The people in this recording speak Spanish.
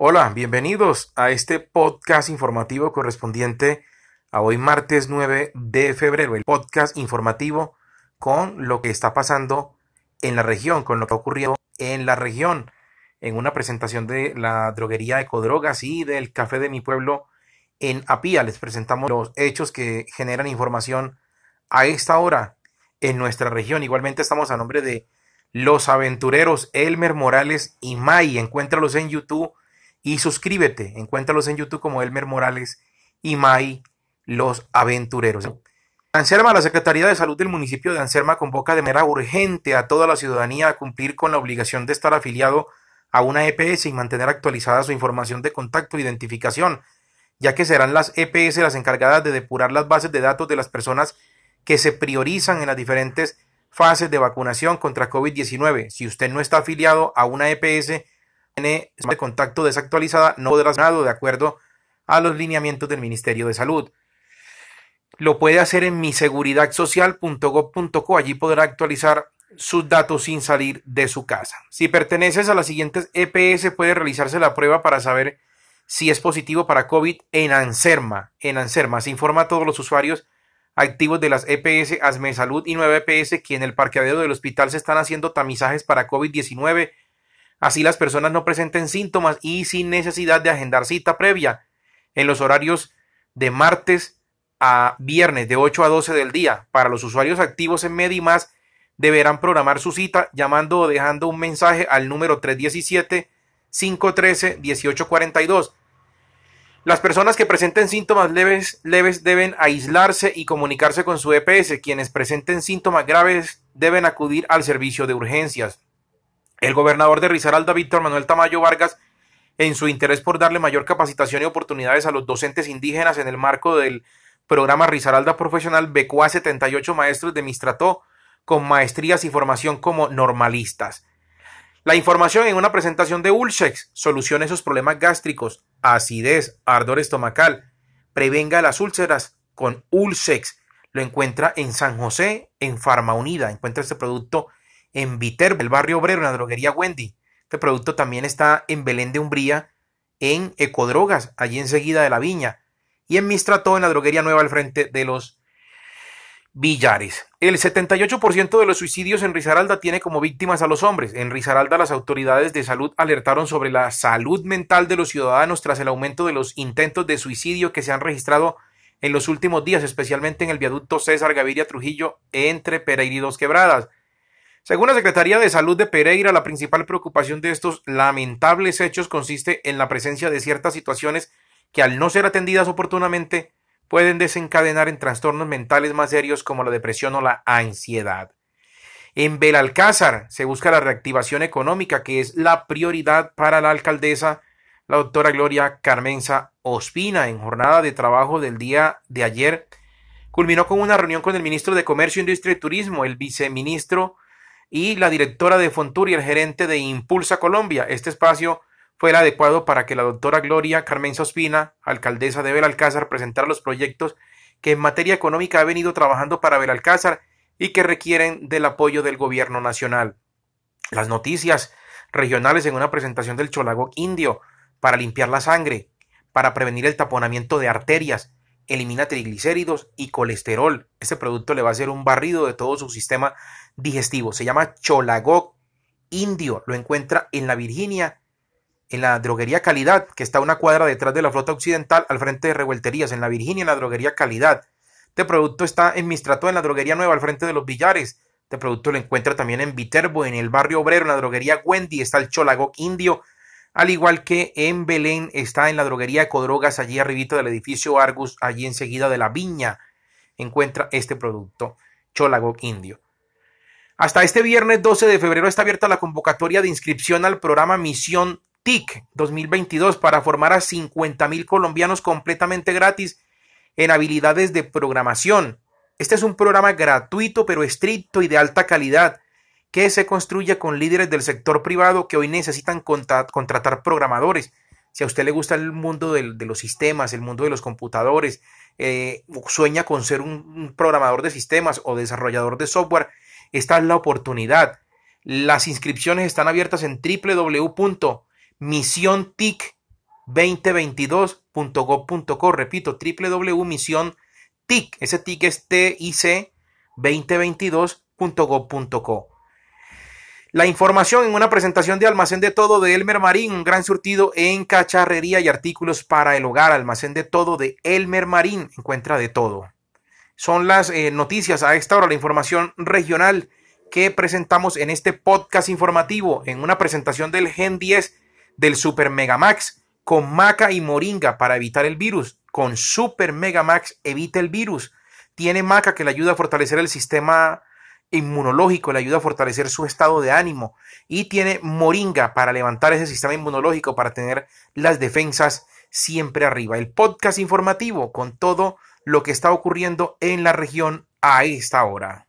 Hola, bienvenidos a este podcast informativo correspondiente a hoy martes 9 de febrero, el podcast informativo con lo que está pasando en la región, con lo que ha ocurrido en la región, en una presentación de la droguería Ecodrogas y del café de mi pueblo en Apía. Les presentamos los hechos que generan información a esta hora en nuestra región. Igualmente estamos a nombre de Los Aventureros, Elmer Morales y May. Encuéntralos en YouTube y suscríbete. Encuéntralos en YouTube como Elmer Morales y May Los Aventureros. Anserma, la Secretaría de Salud del municipio de Anserma convoca de manera urgente a toda la ciudadanía a cumplir con la obligación de estar afiliado a una EPS y mantener actualizada su información de contacto e identificación, ya que serán las EPS las encargadas de depurar las bases de datos de las personas que se priorizan en las diferentes fases de vacunación contra COVID-19. Si usted no está afiliado a una EPS, tiene de contacto desactualizada, no podrá ser de acuerdo a los lineamientos del Ministerio de Salud. Lo puede hacer en miseguridadsocial.gov.co. Allí podrá actualizar sus datos sin salir de su casa. Si perteneces a las siguientes EPS, puede realizarse la prueba para saber si es positivo para COVID en Anserma. En Anserma se informa a todos los usuarios activos de las EPS Asme Salud y 9 EPS que en el parqueadero del hospital se están haciendo tamizajes para COVID-19. Así las personas no presenten síntomas y sin necesidad de agendar cita previa en los horarios de martes a viernes de 8 a 12 del día. Para los usuarios activos en Medimas deberán programar su cita llamando o dejando un mensaje al número 317 513 1842 las personas que presenten síntomas leves, leves deben aislarse y comunicarse con su EPS. Quienes presenten síntomas graves deben acudir al servicio de urgencias. El gobernador de Risaralda, Víctor Manuel Tamayo Vargas, en su interés por darle mayor capacitación y oportunidades a los docentes indígenas en el marco del programa Risaralda Profesional, becó a 78 maestros de Mistrató con maestrías y formación como normalistas. La información en una presentación de Ulsex solucione esos problemas gástricos, acidez, ardor estomacal, prevenga las úlceras con Ulsex. Lo encuentra en San José, en Farma Unida. Encuentra este producto en Viterbo, el barrio obrero, en la droguería Wendy. Este producto también está en Belén de Umbría, en Ecodrogas, allí enseguida de la viña. Y en Mistrato, en la droguería nueva al frente de los Villares. El 78% de los suicidios en Risaralda tiene como víctimas a los hombres. En Risaralda las autoridades de salud alertaron sobre la salud mental de los ciudadanos tras el aumento de los intentos de suicidio que se han registrado en los últimos días, especialmente en el viaducto César Gaviria Trujillo entre Pereira y Dos Quebradas. Según la Secretaría de Salud de Pereira, la principal preocupación de estos lamentables hechos consiste en la presencia de ciertas situaciones que al no ser atendidas oportunamente pueden desencadenar en trastornos mentales más serios como la depresión o la ansiedad. En Belalcázar se busca la reactivación económica, que es la prioridad para la alcaldesa, la doctora Gloria Carmenza Ospina, en jornada de trabajo del día de ayer. Culminó con una reunión con el ministro de Comercio, Industria y Turismo, el viceministro y la directora de Fontur y el gerente de Impulsa Colombia. Este espacio fue el adecuado para que la doctora Gloria Carmen Sospina, alcaldesa de Belalcázar, presentara los proyectos que en materia económica ha venido trabajando para Belalcázar y que requieren del apoyo del gobierno nacional. Las noticias regionales en una presentación del Cholagoc indio para limpiar la sangre, para prevenir el taponamiento de arterias, elimina triglicéridos y colesterol. Este producto le va a hacer un barrido de todo su sistema digestivo. Se llama Cholagoc indio. Lo encuentra en la Virginia en la droguería Calidad, que está a una cuadra detrás de la flota occidental, al frente de Revuelterías, en la Virginia, en la droguería Calidad. Este producto está en Mistrato, en la droguería Nueva, al frente de los Villares. Este producto lo encuentra también en Viterbo, en el barrio obrero, en la droguería Wendy, está el Cholagoc Indio, al igual que en Belén está en la droguería Ecodrogas, allí arribito del edificio Argus, allí enseguida de la viña, encuentra este producto, Cholagoc Indio. Hasta este viernes 12 de febrero está abierta la convocatoria de inscripción al programa Misión TIC 2022 para formar a 50 mil colombianos completamente gratis en habilidades de programación. Este es un programa gratuito pero estricto y de alta calidad que se construye con líderes del sector privado que hoy necesitan contratar programadores. Si a usted le gusta el mundo de los sistemas, el mundo de los computadores, eh, sueña con ser un programador de sistemas o desarrollador de software, esta es la oportunidad. Las inscripciones están abiertas en www 2022.gov.co. Repito, www.misiontic, ese TIC es TIC 2022.gov.co. La información en una presentación de Almacén de Todo de Elmer Marín, un gran surtido en cacharrería y artículos para el hogar. Almacén de Todo de Elmer Marín encuentra de todo. Son las eh, noticias a esta hora, la información regional que presentamos en este podcast informativo, en una presentación del Gen 10 del Super Mega Max con maca y moringa para evitar el virus. Con Super Mega Max evita el virus. Tiene maca que le ayuda a fortalecer el sistema inmunológico, le ayuda a fortalecer su estado de ánimo. Y tiene moringa para levantar ese sistema inmunológico, para tener las defensas siempre arriba. El podcast informativo con todo lo que está ocurriendo en la región a esta hora.